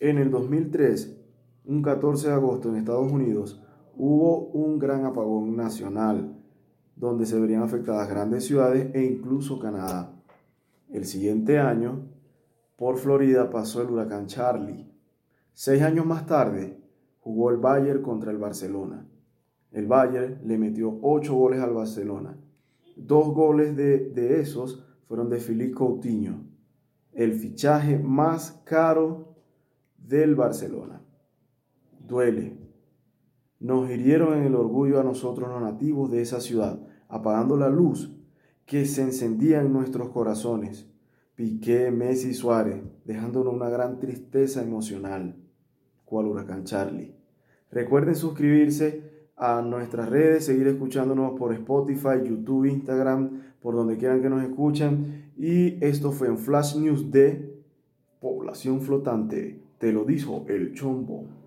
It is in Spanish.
En el 2003, un 14 de agosto en Estados Unidos, hubo un gran apagón nacional donde se verían afectadas grandes ciudades e incluso Canadá. El siguiente año, por Florida pasó el huracán Charlie. Seis años más tarde, jugó el Bayern contra el Barcelona. El Bayern le metió ocho goles al Barcelona. Dos goles de, de esos fueron de Filipe Coutinho, el fichaje más caro del Barcelona. Duele. Nos hirieron en el orgullo a nosotros los nativos de esa ciudad, apagando la luz que se encendía en nuestros corazones. Piqué, Messi Suárez, dejándonos una gran tristeza emocional. Cual huracán Charlie. Recuerden suscribirse a nuestras redes, seguir escuchándonos por Spotify, YouTube, Instagram, por donde quieran que nos escuchen. Y esto fue en Flash News de Población Flotante. Te lo dijo el chombo.